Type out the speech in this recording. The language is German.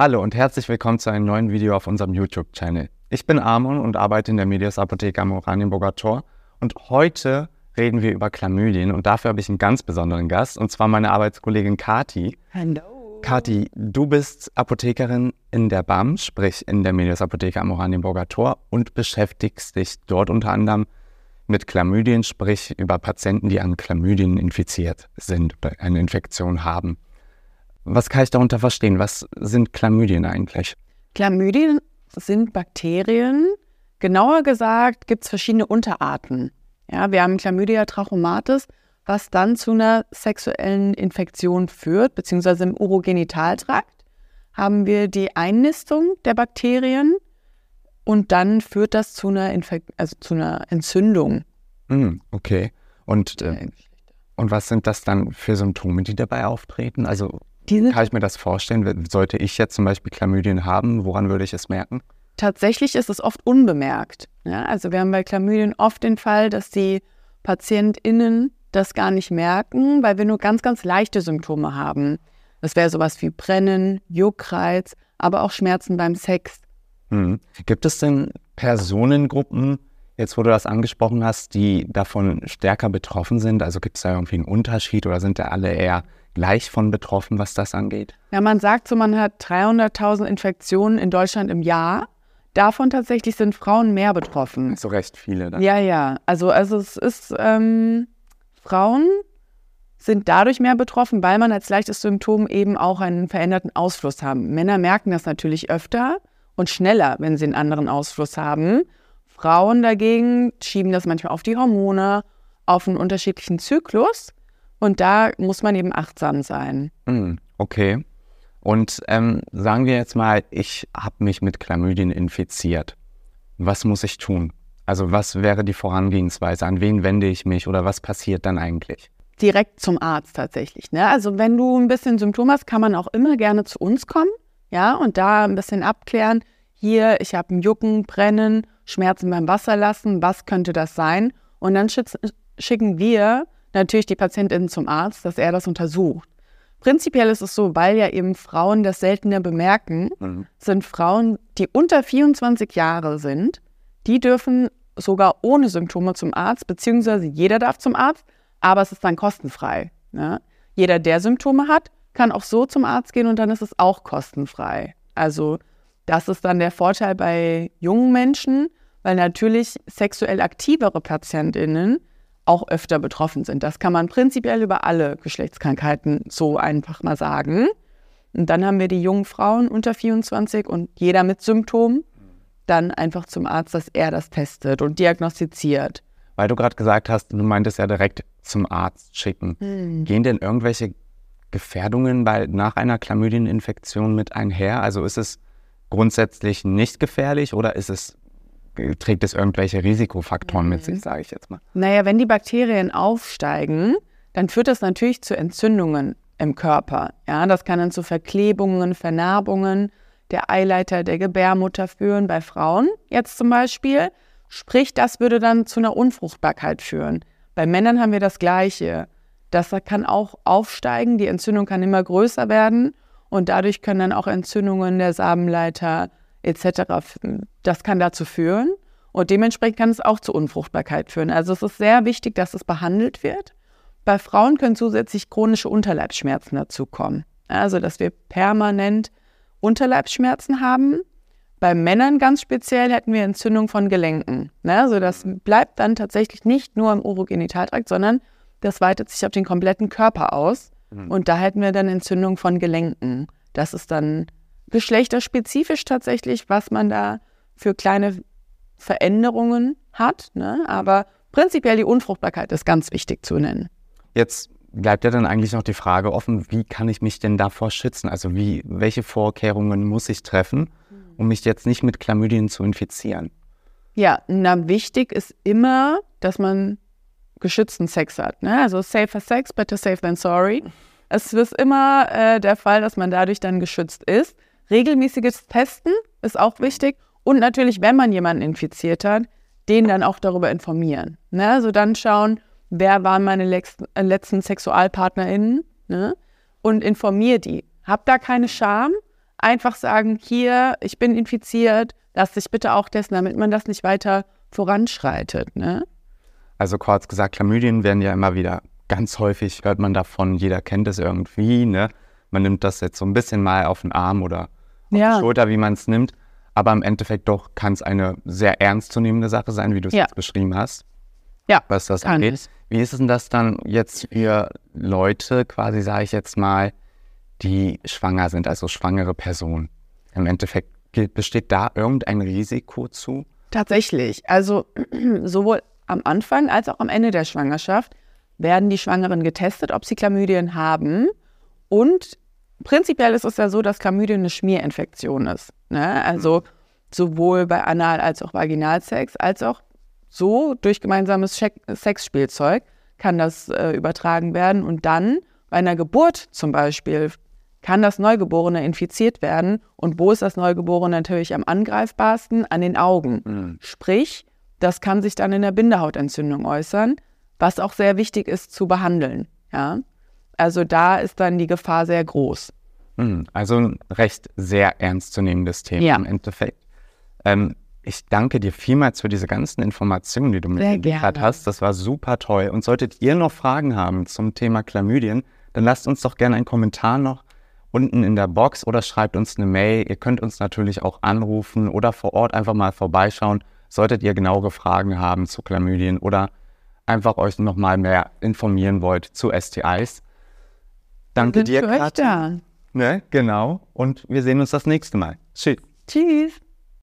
Hallo und herzlich willkommen zu einem neuen Video auf unserem YouTube-Channel. Ich bin Amon und arbeite in der Medias Apotheke am Oranienburger Tor und heute reden wir über Chlamydien und dafür habe ich einen ganz besonderen Gast und zwar meine Arbeitskollegin Kati. Hallo. Kati, du bist Apothekerin in der BAM, sprich in der Medias Apotheke am Oranienburger Tor und beschäftigst dich dort unter anderem mit Chlamydien, sprich über Patienten, die an Chlamydien infiziert sind, eine Infektion haben. Was kann ich darunter verstehen? Was sind Chlamydien eigentlich? Chlamydien sind Bakterien. Genauer gesagt gibt es verschiedene Unterarten. Ja, wir haben Chlamydia trachomatis, was dann zu einer sexuellen Infektion führt, beziehungsweise im Urogenitaltrakt haben wir die Einnistung der Bakterien und dann führt das zu einer, Infek also zu einer Entzündung. Mm, okay. Und, äh, und was sind das dann für Symptome, die dabei auftreten? Also kann ich mir das vorstellen? Sollte ich jetzt zum Beispiel Chlamydien haben, woran würde ich es merken? Tatsächlich ist es oft unbemerkt. Ja, also wir haben bei Chlamydien oft den Fall, dass die PatientInnen das gar nicht merken, weil wir nur ganz, ganz leichte Symptome haben. Das wäre sowas wie Brennen, Juckreiz, aber auch Schmerzen beim Sex. Hm. Gibt es denn Personengruppen, jetzt wo du das angesprochen hast, die davon stärker betroffen sind? Also gibt es da irgendwie einen Unterschied oder sind da alle eher gleich von betroffen, was das angeht? Ja, man sagt so, man hat 300.000 Infektionen in Deutschland im Jahr. Davon tatsächlich sind Frauen mehr betroffen. So recht viele. Dann. Ja, ja. Also, also es ist, ähm, Frauen sind dadurch mehr betroffen, weil man als leichtes Symptom eben auch einen veränderten Ausfluss haben. Männer merken das natürlich öfter und schneller, wenn sie einen anderen Ausfluss haben. Frauen dagegen schieben das manchmal auf die Hormone, auf einen unterschiedlichen Zyklus. Und da muss man eben achtsam sein. Hm, okay. Und ähm, sagen wir jetzt mal, ich habe mich mit Chlamydien infiziert. Was muss ich tun? Also was wäre die Vorangehensweise? An wen wende ich mich oder was passiert dann eigentlich? Direkt zum Arzt tatsächlich. Ne? Also wenn du ein bisschen Symptome hast, kann man auch immer gerne zu uns kommen, ja, und da ein bisschen abklären. Hier, ich habe ein Jucken, Brennen, Schmerzen beim Wasserlassen, was könnte das sein? Und dann schicken wir natürlich die Patientin zum Arzt, dass er das untersucht. Prinzipiell ist es so, weil ja eben Frauen das seltener bemerken, mhm. sind Frauen, die unter 24 Jahre sind, die dürfen sogar ohne Symptome zum Arzt, beziehungsweise jeder darf zum Arzt, aber es ist dann kostenfrei. Ne? Jeder, der Symptome hat, kann auch so zum Arzt gehen und dann ist es auch kostenfrei. Also das ist dann der Vorteil bei jungen Menschen, weil natürlich sexuell aktivere Patientinnen auch öfter betroffen sind. Das kann man prinzipiell über alle Geschlechtskrankheiten so einfach mal sagen. Und dann haben wir die jungen Frauen unter 24 und jeder mit Symptomen dann einfach zum Arzt, dass er das testet und diagnostiziert. Weil du gerade gesagt hast, du meintest ja direkt zum Arzt schicken. Hm. Gehen denn irgendwelche Gefährdungen bei, nach einer Chlamydieninfektion mit einher? Also ist es grundsätzlich nicht gefährlich oder ist es trägt es irgendwelche Risikofaktoren mhm. mit sich, sage ich jetzt mal. Naja, wenn die Bakterien aufsteigen, dann führt das natürlich zu Entzündungen im Körper. Ja, das kann dann zu Verklebungen, Vernarbungen der Eileiter der Gebärmutter führen, bei Frauen jetzt zum Beispiel. Sprich, das würde dann zu einer Unfruchtbarkeit führen. Bei Männern haben wir das Gleiche. Das kann auch aufsteigen, die Entzündung kann immer größer werden und dadurch können dann auch Entzündungen der Samenleiter, etc. Das kann dazu führen und dementsprechend kann es auch zu Unfruchtbarkeit führen. Also es ist sehr wichtig, dass es behandelt wird. Bei Frauen können zusätzlich chronische Unterleibsschmerzen dazukommen. Also dass wir permanent Unterleibsschmerzen haben. Bei Männern ganz speziell hätten wir Entzündung von Gelenken. Also das bleibt dann tatsächlich nicht nur im Urogenitaltrakt, sondern das weitet sich auf den kompletten Körper aus. Mhm. Und da hätten wir dann Entzündung von Gelenken. Das ist dann geschlechterspezifisch tatsächlich, was man da für kleine Veränderungen hat. Ne? Aber prinzipiell die Unfruchtbarkeit ist ganz wichtig zu nennen. Jetzt bleibt ja dann eigentlich noch die Frage offen, wie kann ich mich denn davor schützen? Also wie, welche Vorkehrungen muss ich treffen, um mich jetzt nicht mit Chlamydien zu infizieren? Ja, na, wichtig ist immer, dass man geschützten Sex hat. Ne? Also safer Sex, better safe than sorry. Es ist immer äh, der Fall, dass man dadurch dann geschützt ist. Regelmäßiges Testen ist auch wichtig. Und natürlich, wenn man jemanden infiziert hat, den dann auch darüber informieren. Ne? Also dann schauen, wer waren meine letzten, äh, letzten SexualpartnerInnen ne? und informier die. Hab da keine Scham, einfach sagen, hier, ich bin infiziert, lass dich bitte auch testen, damit man das nicht weiter voranschreitet. Ne? Also kurz gesagt, Chlamydien werden ja immer wieder ganz häufig, hört man davon, jeder kennt es irgendwie. Ne? Man nimmt das jetzt so ein bisschen mal auf den Arm oder Ja. die Schulter, wie man es nimmt. Aber im Endeffekt doch kann es eine sehr ernstzunehmende Sache sein, wie du es Ja. jetzt beschrieben hast, Ja, was das angeht. es. Wie ist denn das dann jetzt für Leute, quasi sage ich jetzt mal, die schwanger sind, also schwangere Personen? Im Endeffekt besteht da irgendein Risiko zu? Tatsächlich. Also sowohl am Anfang als auch am Ende der Schwangerschaft werden die Schwangeren getestet, ob sie Chlamydien haben. Und prinzipiell ist es ja so, dass Chlamydien eine Schmierinfektion ist. Ne? Also sowohl bei Anal- als auch Vaginalsex, als auch so durch gemeinsames Sexspielzeug kann das äh, übertragen werden. Und dann bei einer Geburt zum Beispiel kann das Neugeborene infiziert werden. Und wo ist das Neugeborene natürlich am angreifbarsten? An den Augen. Sprich, das kann sich dann in der Bindehautentzündung äußern, was auch sehr wichtig ist zu behandeln. Ja? Also da ist dann die Gefahr sehr groß. Hm, Also ein recht sehr ernstzunehmendes Thema Ja. im Endeffekt. Ähm, ich danke dir vielmals für diese ganzen Informationen, die du Sehr mitgeliefert gerne. hast. Das war super toll. Und solltet ihr noch Fragen haben zum Thema Chlamydien, dann lasst uns doch gerne einen Kommentar noch unten in der Box oder schreibt uns eine Mail. Ihr könnt uns natürlich auch anrufen oder vor Ort einfach mal vorbeischauen. Solltet ihr genauere Fragen haben zu Chlamydien oder einfach euch noch mal mehr informieren wollt zu STIs. Danke dir, Katja. da. Ne, genau. Und wir sehen uns das nächste Mal. Tschüss. Tschüss.